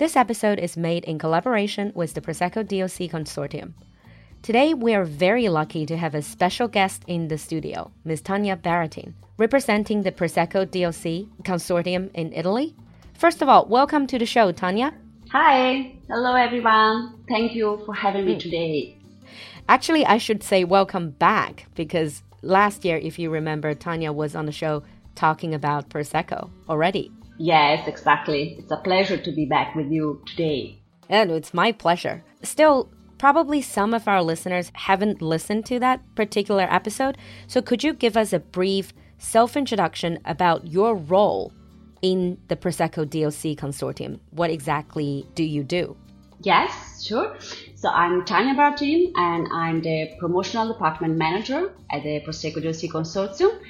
This episode is made in collaboration with the Prosecco DOC Consortium. Today, we are very lucky to have a special guest in the studio, Ms. Tanja Barattin, representing the Prosecco DOC Consortium in Italy. First of all, welcome to the show, Tanja. Hi, hello everyone. Thank you for having me hmm. today. Actually, I should say welcome back because last year, if you remember, Tanja was on the show talking about Prosecco already. Yes, exactly. It's a pleasure to be back with you today. And it's my pleasure. Still, probably some of our listeners haven't listened to that particular episode. So, could you give us a brief self introduction about your role in the Prosecco DOC consortium? What exactly do you do? Yes, sure. So I'm Tanja Barattin and I'm the promotional department manager at the Prosecco DOC consortium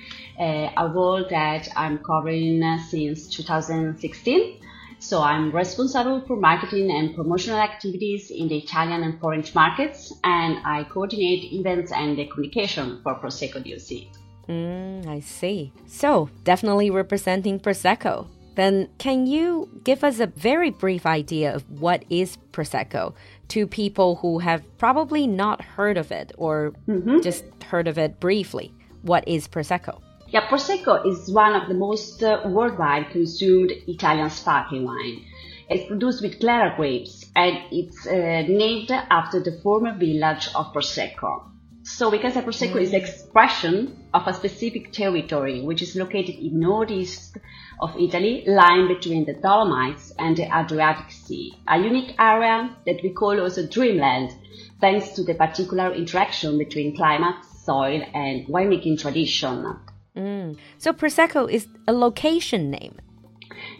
uh, a role that I'm covering uh, since 2016. So I'm responsible for marketing and promotional activities in the Italian and foreign markets, and I coordinate events and the communication for Prosecco DOC. Mm, I see. So definitely representing Prosecco. Then can you give us a very brief idea of what is Prosecco to people who have probably not heard of it or mm -hmm. just heard of it briefly? What is Prosecco? Yeah, Prosecco is one of the most uh, worldwide consumed Italian sparkling wine. It's produced with Glera grapes and it's uh, named after the former village of Prosecco. So we can say Prosecco mm. is the expression of a specific territory which is located in northeast of Italy, lying between the Dolomites and the Adriatic Sea, a unique area that we call also dreamland, thanks to the particular interaction between climate, soil, and winemaking tradition. Mm. So Prosecco is a location name.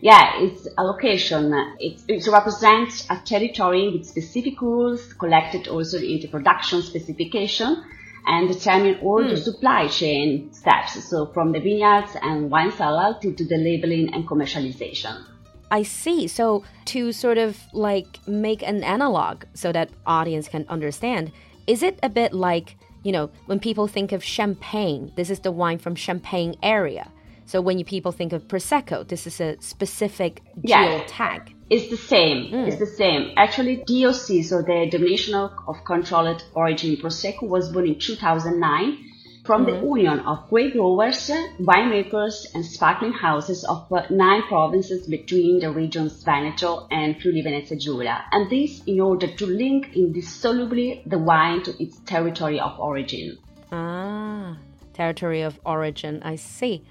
Yeah, it's a location. It, it represents a territory with specific rules collected also in the production specification and determine all mm. the supply chain steps. So from the vineyards and wine cellar to, to the labeling and commercialization. I see. So to sort of like make an analog so that audience can understand, is it a bit like you know, when people think of champagne, this is the wine from Champagne area. So when you people think of prosecco, this is a specific yeah, tag. It's the same. Mm. It's the same. Actually, DOC, so the Denomination of Controlled Origin Prosecco, was born in 2009 from mm-hmm. the union of grape growers, winemakers, and sparkling houses of uh, nine provinces between the regions Veneto and Friuli Venezia Giulia, and this in order to link indissolubly the wine to its territory of origin. Ah, territory of origin, I see.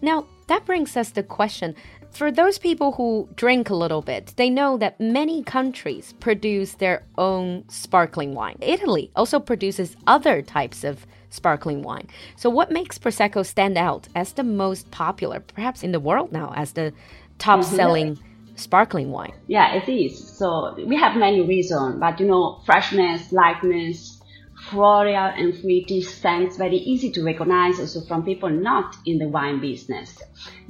Now, that brings us the question for those people who drink a little bit, they know that many countries produce their own sparkling wine. Italy also produces other types of sparkling wine. So, what makes Prosecco stand out as the most popular, perhaps in the world now, as the top mm-hmm. selling sparkling wine? Yeah, it is. So, we have many reasons, but you know, freshness, lightness, floral and fruity scents very easy to recognize also from people not in the wine business.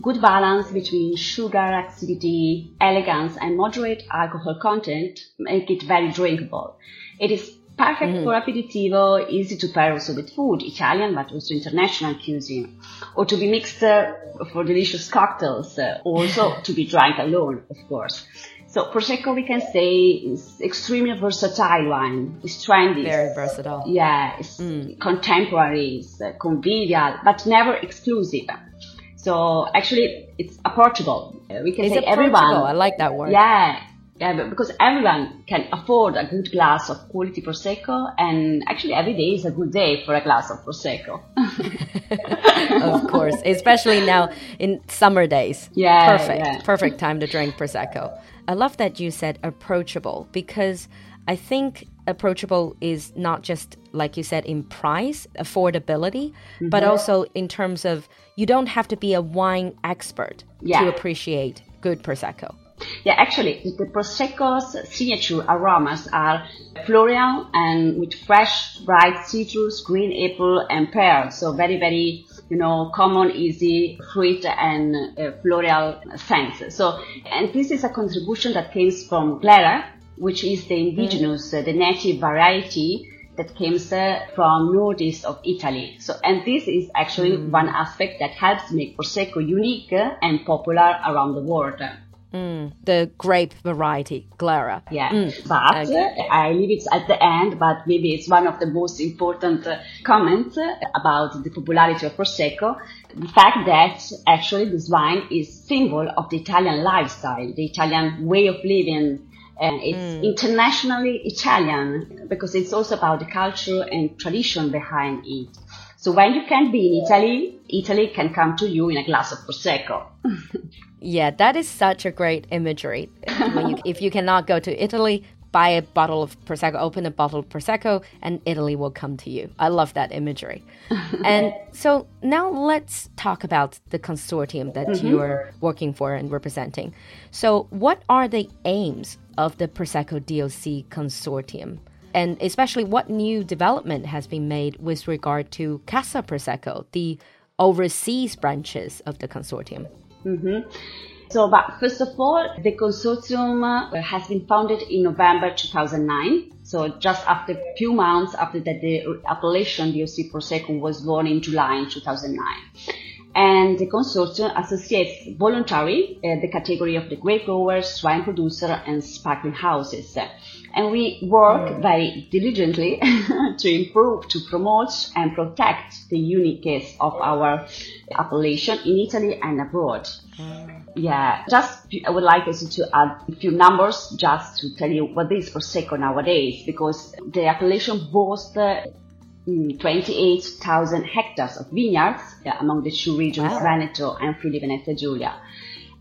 Good balance between sugar, acidity, elegance, and moderate alcohol content make it very drinkable. It is Perfect mm. for aperitivo, easy to pair also with food, Italian but also international cuisine, or to be mixed uh, for delicious cocktails, uh, also to be drank alone, of course. So Prosecco, we can say, is extremely versatile wine. It's trendy. Very versatile. Yeah, it's mm. contemporary, it's uh, convivial, but never exclusive. So actually, it's approachable. Uh, we can it's say everyone. I like that word. Yeah, yeah, because everyone can afford a good glass of quality prosecco, and actually every day is a good day for a glass of prosecco. of course, especially now in summer days. Yeah, perfect, yeah. perfect time to drink prosecco. I love that you said approachable because I think approachable is not just like you said in price, affordability, mm-hmm. but also in terms of you don't have to be a wine expert yeah. to appreciate good prosecco. Yeah, actually, the Prosecco's signature aromas are floral and with fresh, bright citrus, green apple, and pear. So very, very, you know, common, easy fruit and uh, floral scents. So, and this is a contribution that comes from Glera, which is the indigenous, mm. uh, the native variety that comes uh, from northeast of Italy. So, and this is actually mm. one aspect that helps make Prosecco unique and popular around the world. Mm, the grape variety, Glera. Yeah, mm. but okay. I leave it at the end, but maybe it's one of the most important uh, comments about the popularity of Prosecco. The fact that actually this wine is symbol of the Italian lifestyle, the Italian way of living, and it's mm. internationally Italian because it's also about the culture and tradition behind it. So when you can't be in Italy, Italy can come to you in a glass of prosecco. yeah, that is such a great imagery. you, if you cannot go to Italy, buy a bottle of prosecco, open a bottle of prosecco, and Italy will come to you. I love that imagery. and so now let's talk about the consortium that mm -hmm. you are working for and representing. So, what are the aims of the Prosecco DOC consortium? And especially, what new development has been made with regard to Casa Prosecco, the overseas branches of the consortium? Mm -hmm. So, but first of all, the consortium uh, has been founded in November 2009. So just after a few months after that, the appellation DOC Prosecco was born in July in 2009 and the consortium associates voluntary uh, the category of the grape growers, wine producer, and sparkling houses. And we work mm. very diligently to improve, to promote, and protect the uniqueness of our appellation in Italy and abroad. Mm. Yeah, just I would like also to add a few numbers just to tell you what is Prosecco nowadays, because the appellation boasts 28,000 hectares of vineyards yeah, among the two regions, wow. Veneto and Friuli Venezia Giulia.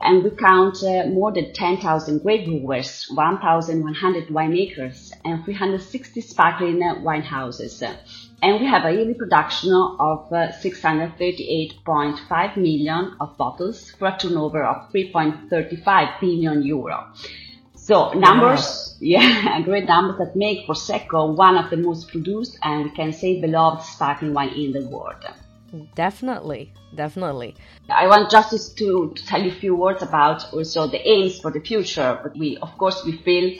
And we count uh, more than 10,000 grape brewers, 1,100 winemakers, and 360 sparkling wine houses. And we have a yearly production of uh, 638.5 million of bottles for a turnover of 3.35 billion euro. So numbers, yeah, great numbers that make Prosecco one of the most produced and we can say beloved sparkling wine in the world. Definitely, definitely. I want just to, to tell you a few words about also the aims for the future. But we, of course, we feel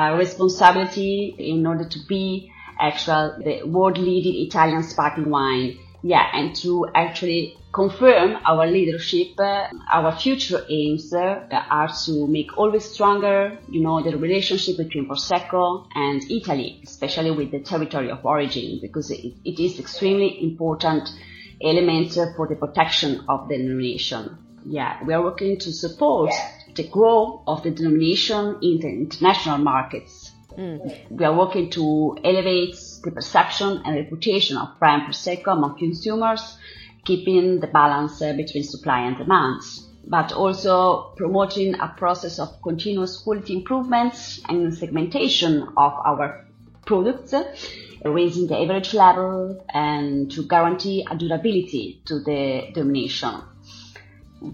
a responsibility in order to be actual the world leading Italian sparkling wine yeah, and to actually confirm our leadership, uh, our future aims uh, are to make always stronger, you know, the relationship between Prosecco and Italy, especially with the territory of origin, because it, it is extremely important element for the protection of the denomination. Yeah, we are working to support the growth of the denomination in the international markets. Mm. We are working to elevate the perception and reputation of prime Prosecco among consumers, keeping the balance uh, between supply and demand, but also promoting a process of continuous quality improvements and segmentation of our products, raising the average level and to guarantee a durability to the denomination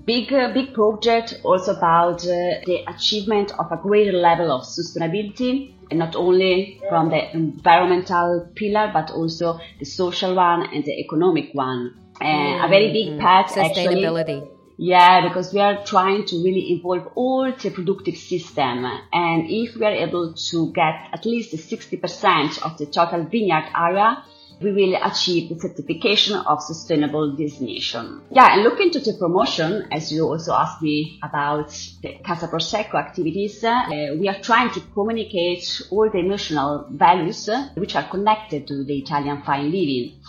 big uh, big project also about uh, the achievement of a greater level of sustainability and not only from the environmental pillar but also the social one and the economic one and mm, a very big mm, part sustainability. Actually, yeah because we are trying to really involve all the productive system. And if we are able to get at least 60% of the total vineyard area we will achieve the certification of sustainable destination. Yeah, and looking to the promotion, as you also asked me about the Casa Prosecco activities, uh, we are trying to communicate all the emotional values uh, which are connected to the Italian fine living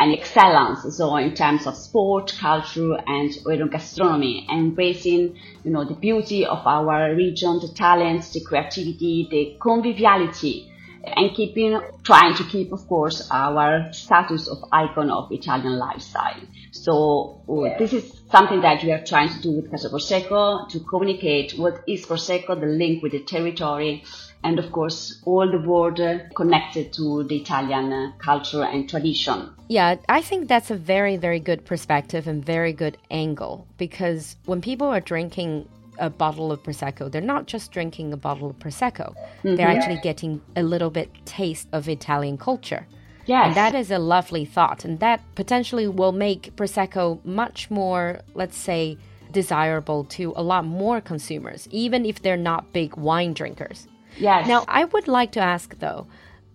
and excellence, so in terms of sport, culture, and gastronomy, embracing, you know, the beauty of our region, the talents, the creativity, the conviviality, and keeping trying to keep of course our status of icon of Italian lifestyle. So uh, this is something that we are trying to do with Casa Prosecco to communicate what is Prosecco, the link with the territory, and of course all the world connected to the Italian uh, culture and tradition. Yeah, I think that's a very very good perspective and very good angle because when people are drinking a bottle of prosecco, they're not just drinking a bottle of prosecco. Mm-hmm. They're actually getting a little bit taste of Italian culture. Yes. And that is a lovely thought. And that potentially will make Prosecco much more, let's say, desirable to a lot more consumers, even if they're not big wine drinkers. Yes. Now, I would like to ask though,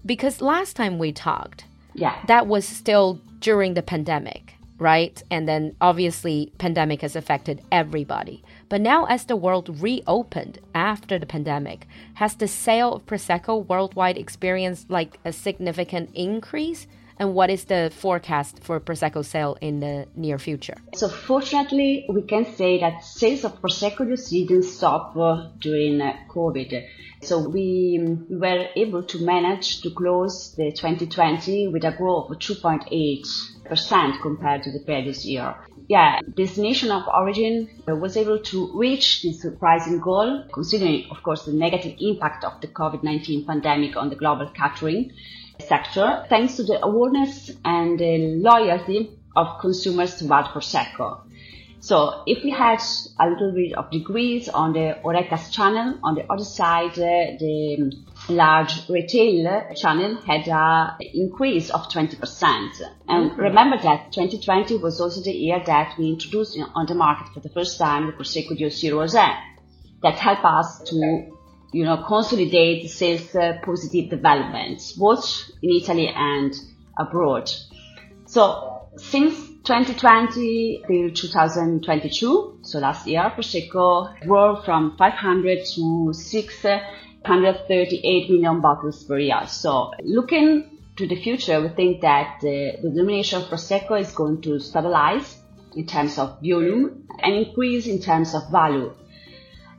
because last time we talked, yeah. that was still during the pandemic right? And then obviously pandemic has affected everybody. But now as the world reopened after the pandemic, has the sale of prosecco worldwide experienced like a significant increase? And what is the forecast for prosecco sale in the near future? So fortunately, we can say that sales of prosecco juice didn't stop uh, during uh, COVID. So we, um, we were able to manage to close the 2020 with a growth of 2.8% compared to the previous year. Yeah, destination of origin was able to reach this surprising goal, considering, of course, the negative impact of the COVID-19 pandemic on the global catering sector, thanks to the awareness and the loyalty of consumers toward Prosecco. So if we had a little bit of degrees on the Horecas channel, on the other side, uh, the large retail channel had an increase of 20%. And mm-hmm. remember that 2020 was also the year that we introduced on the market for the first time the Prosecco DOC Rosé that helped us to you know, consolidate sales uh, positive developments, both in Italy and abroad. So since 2020 till 2022, so last year, Prosecco grew from 500 to 638 million bottles per year. So looking to the future, we think that the, the denomination of Prosecco is going to stabilize in terms of volume and increase in terms of value.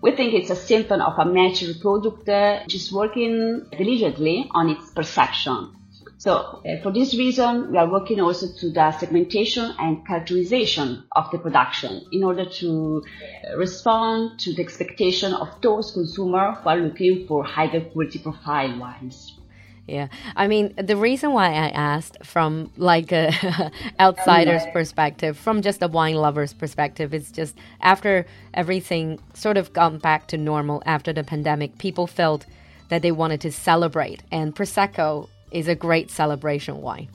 We think it's a symptom of a mature product uh, which is working diligently on its perception. So uh, for this reason, we are working also to the segmentation and characterization of the production in order to uh, respond to the expectation of those consumers who are looking for higher quality profile wines. Yeah, I mean the reason why I asked from like a outsider's perspective, from just a wine lover's perspective, is just after everything sort of gone back to normal after the pandemic, people felt that they wanted to celebrate, and prosecco is a great celebration wine.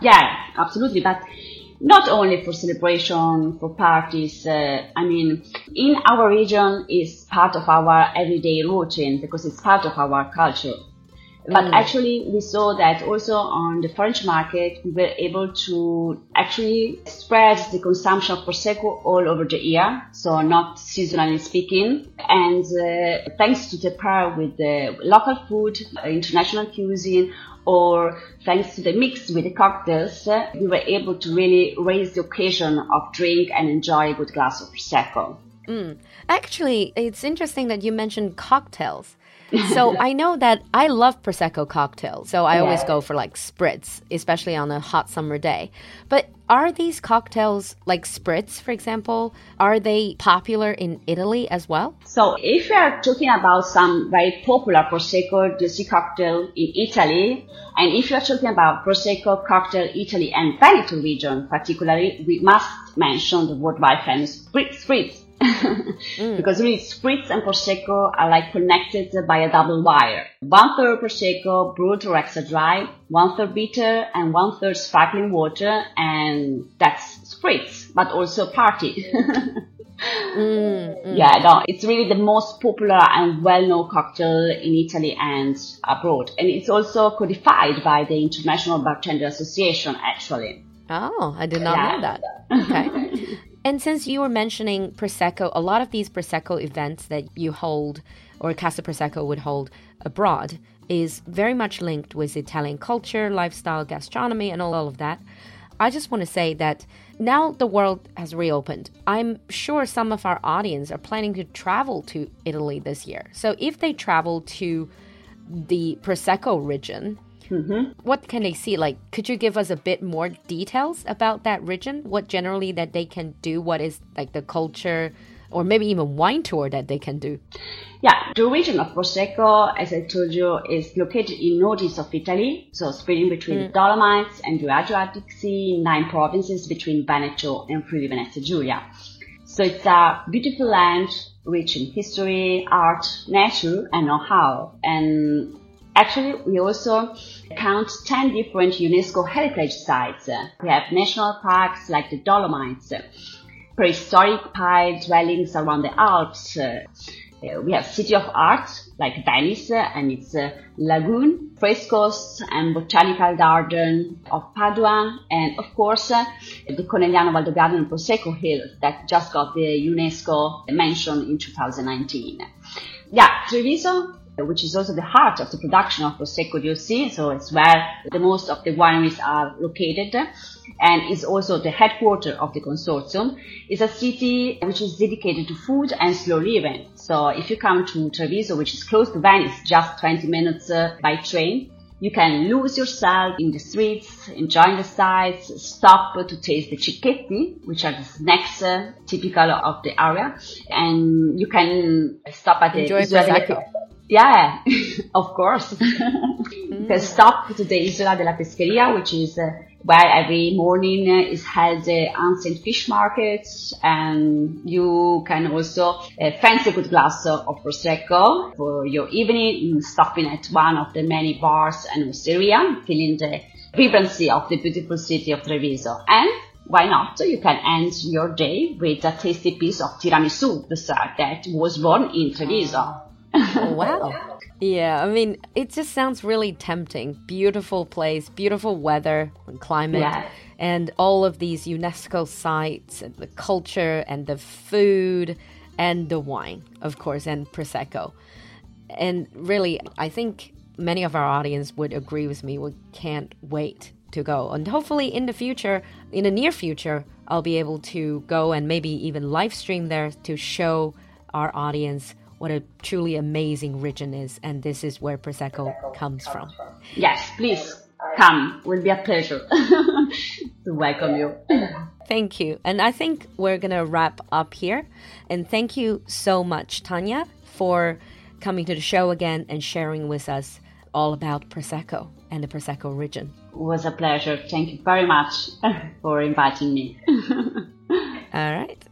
Yeah, absolutely. But not only for celebration, for parties. Uh, I mean, in our region is part of our everyday routine because it's part of our culture. But mm. actually, we saw that also on the French market, we were able to actually spread the consumption of Prosecco all over the year, so not seasonally speaking. And uh, thanks to the pair with the local food, international cuisine, or thanks to the mix with the cocktails, uh, we were able to really raise the occasion of drink and enjoy a good glass of prosecco. Mm. Actually, it's interesting that you mentioned cocktails. so I know that I love prosecco cocktails. So I yeah. always go for like spritz, especially on a hot summer day. But are these cocktails like spritz, for example, are they popular in Italy as well? So if we are talking about some very popular Prosecco Juicy cocktail in Italy, and if you are talking about Prosecco cocktail Italy and Veneto region particularly, we must mention the worldwide famous spritz mm. because really spritz and prosecco are like connected by a double wire. One third prosecco brut or extra dry, one third bitter, and one third sparkling water, and that's spritz, but also party. mm, mm. Yeah, no, it's really the most popular and well-known cocktail in Italy and abroad, and it's also codified by the International Bartender Association, actually. Oh, I did not yeah. know that. Okay. And since you were mentioning Prosecco, a lot of these Prosecco events that you hold or Casa Prosecco would hold abroad is very much linked with Italian culture, lifestyle, gastronomy, and all, all of that. I just want to say that now the world has reopened. I'm sure some of our audience are planning to travel to Italy this year. So if they travel to the Prosecco region, Mm-hmm. What can they see? Like, could you give us a bit more details about that region? What generally that they can do? What is like the culture, or maybe even wine tour that they can do? Yeah, the region of Prosecco, as I told you, is located in northeast of Italy, so spreading between mm. the Dolomites and the Adriatic Sea, nine provinces between Veneto and Friuli Venezia Giulia. So it's a beautiful land rich in history, art, nature, and know-how. And actually, we also count 10 different UNESCO heritage sites. We have national parks like the Dolomites, prehistoric pile dwellings around the Alps, we have City of Art, like Venice and its lagoon, frescoes and botanical garden of Padua, and of course the Conegliano Valdobbiadene and Prosecco Hills that just got the UNESCO mention in 2019. Yeah, Treviso which is also the heart of the production of Prosecco DOC. So it's where the most of the wineries are located and is also the headquarters of the consortium. It's a city which is dedicated to food and slow living. So if you come to Treviso, which is close to Venice, just 20 minutes uh, by train, you can lose yourself in the streets, enjoying the sights, stop to taste the cicchetti, which are the snacks uh, typical of the area, and you can stop at the Enjoy Prosecco. Yeah, of course. you can stop to the Isola della Pescheria, which is uh, where every morning uh, is held uh, ancient fish markets, and you can also uh, fancy a good glass of prosecco for your evening, stopping at one of the many bars and osteria, feeling the vibrancy of the beautiful city of Treviso. And why not? You can end your day with a tasty piece of tiramisu dessert that was born in Treviso. Oh, wow. Yeah, I mean, it just sounds really tempting. Beautiful place, beautiful weather and climate, yeah. and all of these UNESCO sites, and the culture, and the food, and the wine, of course, and Prosecco. And really, I think many of our audience would agree with me. We can't wait to go. And hopefully, in the future, in the near future, I'll be able to go and maybe even live stream there to show our audience what a truly amazing region is, and this is where Prosecco comes from. Yes, please come. It will be a pleasure to welcome you. Thank you. And I think we're going to wrap up here. And thank you so much, Tanja, for coming to the show again and sharing with us all about Prosecco and the Prosecco region. It was a pleasure. Thank you very much for inviting me. all right.